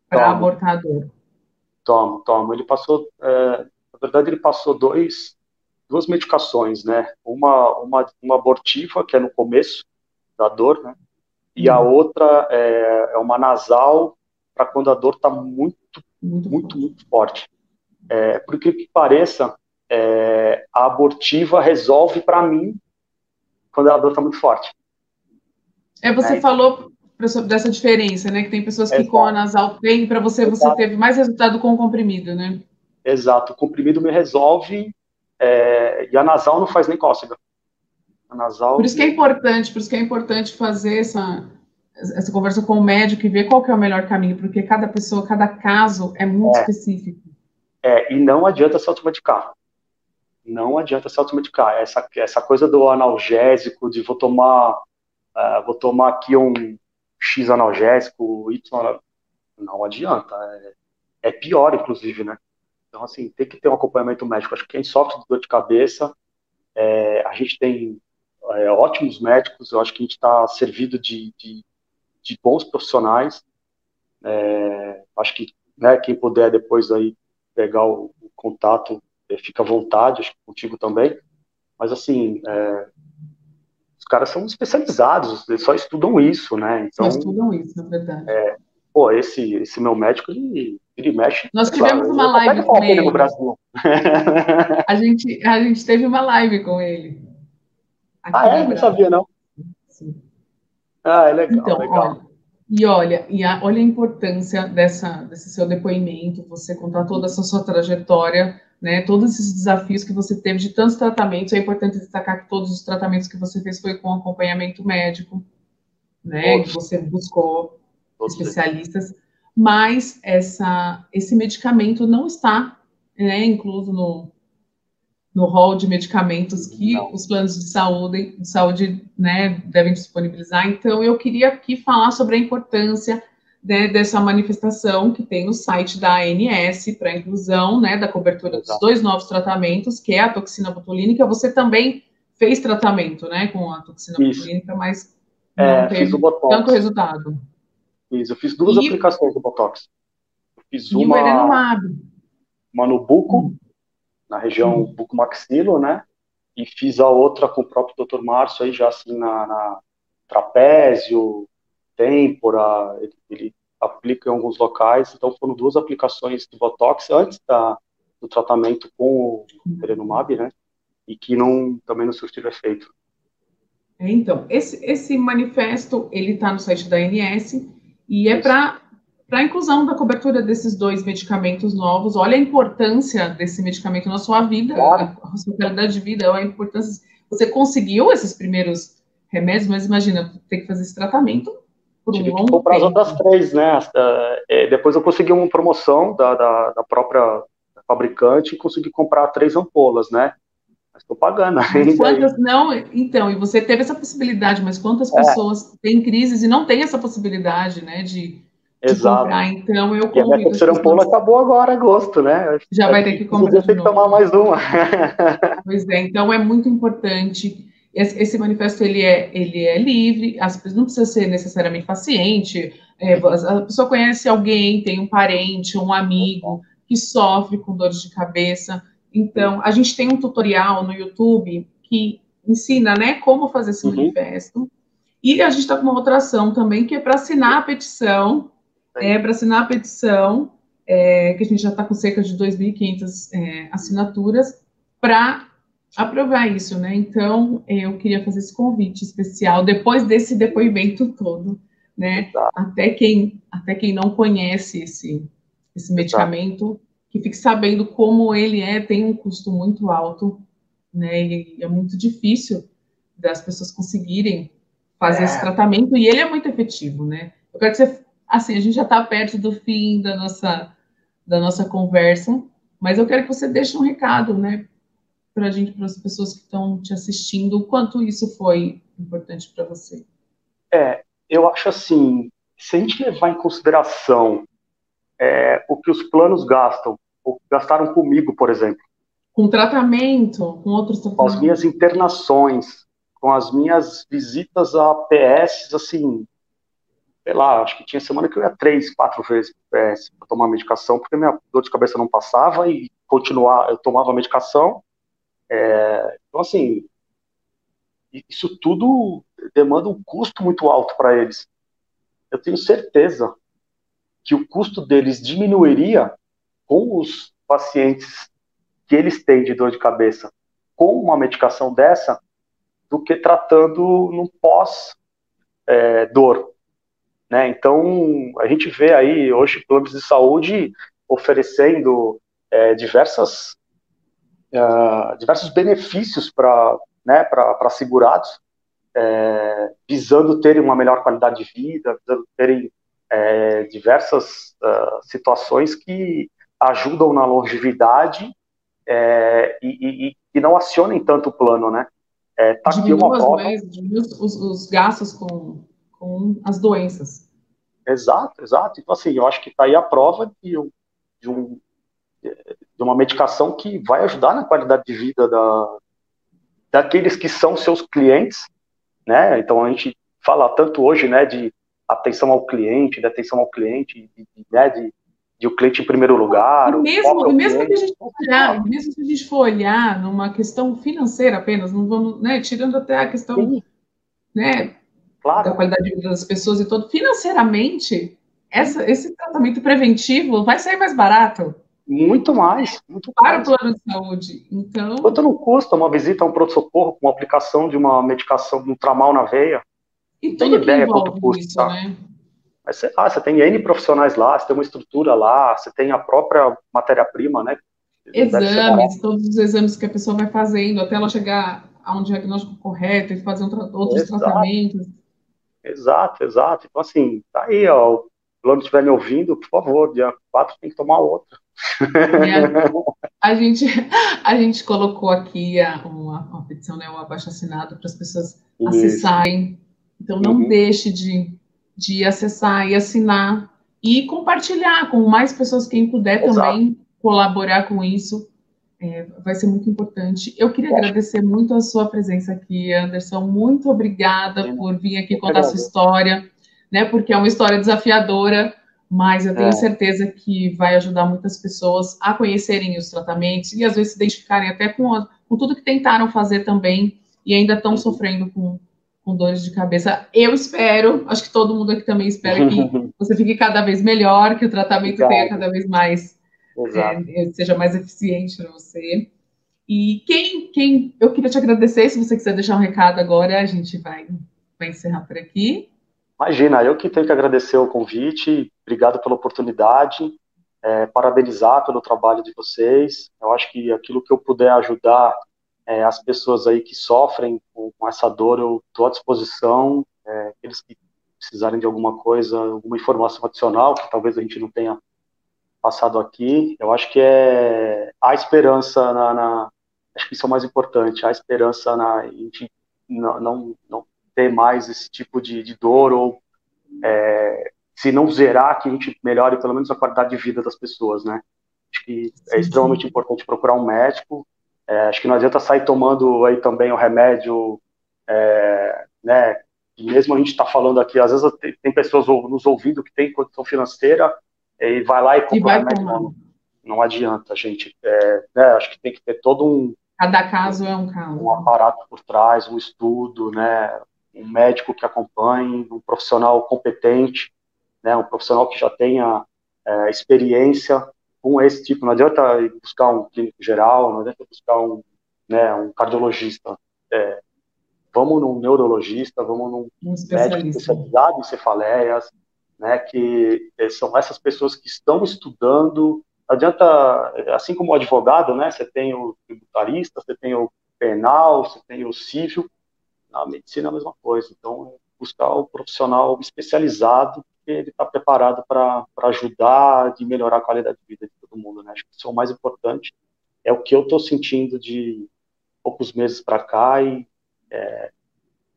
para abortar a dor? Tomo, tomo. Ele passou, é, na verdade, ele passou dois, duas medicações, né? Uma, uma, uma abortiva, que é no começo da dor, né? E a uhum. outra é, é uma nasal para quando a dor está muito, muito, muito, muito forte. É, por que pareça, é, a abortiva resolve para mim quando a dor está muito forte. É, você é, falou dessa diferença, né? Que tem pessoas que com a nasal tem, para você, Exato. você teve mais resultado com o comprimido, né? Exato, o comprimido me resolve é, e a nasal não faz nem cócega. A nasal. Por isso que é importante, por isso que é importante fazer essa, essa conversa com o médico e ver qual que é o melhor caminho, porque cada pessoa, cada caso é muito é. específico. É, e não adianta se automedicar. Não adianta se automedicar. Essa, essa coisa do analgésico, de vou tomar, uh, vou tomar aqui um X analgésico, Y, não adianta. É, é, pior, inclusive, né? Então, assim, tem que ter um acompanhamento médico. Acho que quem sofre de dor de cabeça, é, a gente tem é, ótimos médicos, eu acho que a gente está servido de, de de bons profissionais. É, acho que né, quem puder depois aí pegar o, o contato, é, fica à vontade, acho que contigo também. Mas assim, é, os caras são especializados, eles só estudam isso, né? Então, só estudam isso, na verdade. É, pô, esse, esse meu médico, ele, ele mexe. Nós tivemos claro, uma live com ele. No Brasil. a, gente, a gente teve uma live com ele. Ah, é? Não sabia, não. Sim. Ah, é legal, então, legal. Olha, e olha, e a, olha a importância dessa, desse seu depoimento, você contar toda essa sua trajetória, né, todos esses desafios que você teve de tantos tratamentos. É importante destacar que todos os tratamentos que você fez foi com acompanhamento médico, né, que você buscou especialistas, mas essa, esse medicamento não está né, incluso no, no rol de medicamentos que Não. os planos de saúde, de saúde né, devem disponibilizar. Então, eu queria aqui falar sobre a importância né, dessa manifestação que tem no site da ANS para inclusão né, da cobertura Exato. dos dois novos tratamentos, que é a toxina botulínica. Você também fez tratamento né, com a toxina Isso. botulínica, mas é, não teve tanto resultado. Isso, eu fiz duas e... aplicações do Botox. Eu fiz e uma, uma no buco, hum na região bucomaxilo, né? E fiz a outra com o próprio Dr. Márcio aí já assim na, na trapézio, têmpora, ele, ele, aplica em alguns locais. Então, foram duas aplicações de Botox antes da, do tratamento com o Terenumab, né? E que não, também não surtiram efeito. Então, esse, esse manifesto, ele está no site da ANS e é para para a inclusão da cobertura desses dois medicamentos novos. Olha a importância desse medicamento na sua vida, claro. a sua qualidade de vida, olha a importância. Você conseguiu esses primeiros remédios, mas imagina, ter que fazer esse tratamento por Tive um longo que comprar tempo. as outras três, né? É, depois eu consegui uma promoção da, da, da própria fabricante e consegui comprar três ampolas, né? Mas estou pagando ainda. Quantas não? Então, e você teve essa possibilidade, mas quantas é. pessoas têm crises e não têm essa possibilidade, né? De, Exato. comprar. Então, eu convido. E a minha terceira ampola acabou agora, agosto, né? Já vai ter que comprar. Tem que tomar mais uma. (laughs) pois é, então é muito importante. Esse, esse, manifesto ele é, ele é livre, as pessoas não precisa ser necessariamente paciente. É, a pessoa conhece alguém, tem um parente, um amigo que sofre com dores de cabeça. Então, a gente tem um tutorial no YouTube que ensina, né, como fazer esse uhum. manifesto. E a gente está com uma outra ação também, que é para assinar a petição é, para assinar a petição, é, que a gente já está com cerca de 2.500 é, assinaturas, para aprovar isso, né? Então, eu queria fazer esse convite especial, depois desse depoimento todo, né? Até quem, até quem não conhece esse, esse medicamento, que fique sabendo como ele é, tem um custo muito alto, né? E é muito difícil das pessoas conseguirem fazer é. esse tratamento, e ele é muito efetivo, né? Eu quero que você assim, a gente já está perto do fim da nossa, da nossa conversa, mas eu quero que você deixe um recado, né, para a gente, para as pessoas que estão te assistindo, o quanto isso foi importante para você. É, eu acho assim, se a gente levar em consideração é, o que os planos gastam, ou gastaram comigo, por exemplo. Com tratamento, com outros tratamentos. Com as minhas internações, com as minhas visitas a PS, assim, sei lá, acho que tinha semana que eu ia três, quatro vezes para tomar medicação, porque minha dor de cabeça não passava e continuar, eu tomava medicação. É, então, assim, isso tudo demanda um custo muito alto para eles. Eu tenho certeza que o custo deles diminuiria com os pacientes que eles têm de dor de cabeça com uma medicação dessa do que tratando no pós é. Né? Então, a gente vê aí hoje planos de saúde oferecendo é, diversas, uh, diversos benefícios para né, segurados, é, visando terem uma melhor qualidade de vida, visando terem é, diversas uh, situações que ajudam na longevidade é, e, e, e, não acionem tanto o plano, né? É, tá aqui uma prova. os, os gastos com com as doenças. Exato, exato. Então, assim, eu acho que está aí a prova de, de, um, de uma medicação que vai ajudar na qualidade de vida da, daqueles que são seus clientes, né? Então, a gente fala tanto hoje, né, de atenção ao cliente, de atenção ao cliente, de, de, né, de, de o cliente em primeiro lugar. E mesmo, mesmo que a gente for olhar, mesmo se a gente for olhar numa questão financeira apenas, não vamos, né, tirando até a questão, Sim. né, claro. da qualidade de vida das pessoas e todo, financeiramente, essa, esse tratamento preventivo vai sair mais barato. Muito mais. Muito para mais. o plano de saúde. Então. Quanto não custa uma visita a um pronto-socorro com aplicação de uma medicação, de um tramal na veia? E tudo tem ideia quanto custa. Isso, né? Mas você, ah, você tem N profissionais lá, você tem uma estrutura lá, você tem a própria matéria-prima, né? Exames, todos os exames que a pessoa vai fazendo até ela chegar a um diagnóstico correto e fazer um tra outros Exato. tratamentos. Exato, exato. Então, assim, tá aí, ó. O plano estiver me ouvindo, por favor, dia 4 tem que tomar outra. É, a, gente, a gente colocou aqui a, uma, uma petição, né, um abaixo assinado para as pessoas Isso. acessarem. Então, não uhum. deixe de, de acessar e assinar e compartilhar com mais pessoas, quem puder Exato. também colaborar com isso é, vai ser muito importante. Eu queria agradecer muito a sua presença aqui, Anderson. Muito obrigada por vir aqui contar a sua história, né? Porque é uma história desafiadora, mas eu tenho é. certeza que vai ajudar muitas pessoas a conhecerem os tratamentos e às vezes se identificarem até com, com tudo que tentaram fazer também e ainda estão uhum. sofrendo com, com com dores de cabeça. Eu espero, acho que todo mundo aqui também espera que (laughs) você fique cada vez melhor, que o tratamento tenha cada vez mais é, seja mais eficiente para você. E quem, quem eu queria te agradecer, se você quiser deixar um recado agora, a gente vai, vai encerrar por aqui. Imagina, eu que tenho que agradecer o convite, obrigado pela oportunidade, é, parabenizar pelo trabalho de vocês. Eu acho que aquilo que eu puder ajudar é, as pessoas aí que sofrem com, com essa dor, eu estou à disposição. É, aqueles que precisarem de alguma coisa, alguma informação adicional, que talvez a gente não tenha passado aqui, eu acho que é a esperança na, na acho que isso é o mais importante, a esperança na gente não, não, não ter mais esse tipo de, de dor ou é, se não zerar, que a gente melhore pelo menos a qualidade de vida das pessoas, né? Acho que é extremamente importante procurar um médico. É, acho que não adianta sair tomando aí também o remédio, é, né? E mesmo a gente está falando aqui, às vezes tem pessoas nos ouvindo que tem condição financeira e vai lá e compra remédio. Não, não adianta, gente. É, né, acho que tem que ter todo um. Cada caso é um caso. Um aparato por trás, um estudo, né? Um médico que acompanhe, um profissional competente, né? Um profissional que já tenha é, experiência com esse tipo. Não adianta ir buscar um clínico geral, não adianta buscar um, né, um cardiologista. É, vamos num neurologista, vamos num um médico especializado em cefaleias, né, que eh, são essas pessoas que estão estudando. Adianta, assim como o advogado, né, você tem o tributarista, você tem o penal, você tem o civil, na medicina é a mesma coisa. Então, buscar o profissional especializado, que ele está preparado para ajudar e melhorar a qualidade de vida de todo mundo. Né? Acho que isso é o mais importante. É o que eu estou sentindo de poucos meses para cá e é,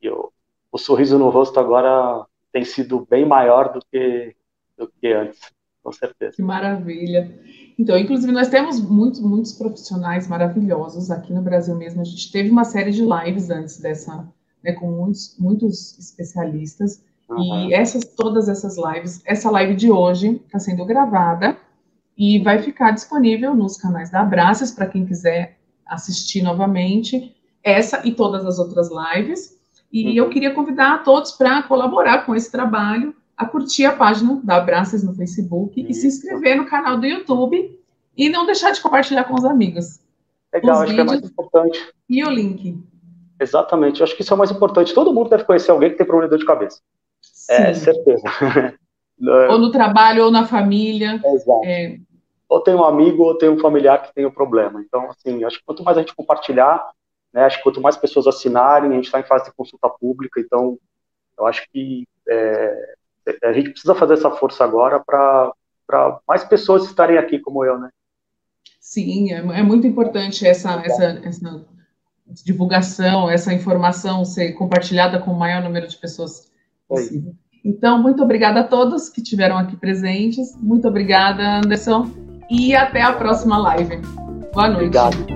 eu, o sorriso no rosto agora tem sido bem maior do que, do que antes, com certeza. Que maravilha. Então, inclusive, nós temos muitos, muitos profissionais maravilhosos aqui no Brasil mesmo. A gente teve uma série de lives antes dessa, né, com muitos, muitos especialistas. Uhum. E essas, todas essas lives, essa live de hoje está sendo gravada e vai ficar disponível nos canais da Abraças para quem quiser assistir novamente essa e todas as outras lives. E uhum. eu queria convidar a todos para colaborar com esse trabalho, a curtir a página da Abraças no Facebook Isso. e se inscrever no canal do YouTube e não deixar de compartilhar com os amigos. Legal, os acho que é mais importante. E o link. Exatamente, eu acho que isso é o mais importante. Todo mundo deve conhecer alguém que tem problema de dor de cabeça. É, Sim. (laughs) É, certeza. ou no trabalho, ou na família. Exato. É... Ou tem um amigo, ou tem um familiar que tem o um problema. Então, assim, acho que quanto mais a gente compartilhar, né? Acho que quanto mais pessoas assinarem, a gente está em fase de consulta pública, então eu acho que é, a gente precisa fazer essa força agora para mais pessoas estarem aqui como eu, né? Sim, é, é muito importante essa, essa, essa divulgação, essa informação ser compartilhada com o maior número de pessoas possível. Então, muito obrigada a todos que estiveram aqui presentes. Muito obrigada, Anderson. E até a próxima live. Boa noite. Obrigado.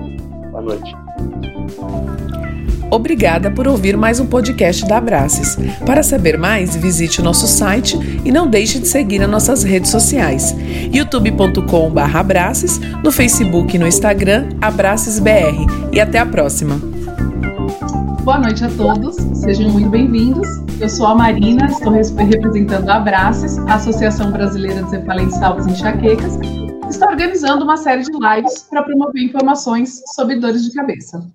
Boa noite. Obrigada por ouvir mais um podcast da Abraces. Para saber mais, visite o nosso site e não deixe de seguir as nossas redes sociais: youtube.com/abraces, no Facebook e no Instagram abracesbr. E até a próxima. Boa noite a todos, sejam muito bem-vindos. Eu sou a Marina, estou representando a Abraces, a Associação Brasileira de Cefaleia Salvos e Enxaquecas, que está organizando uma série de lives para promover informações sobre dores de cabeça.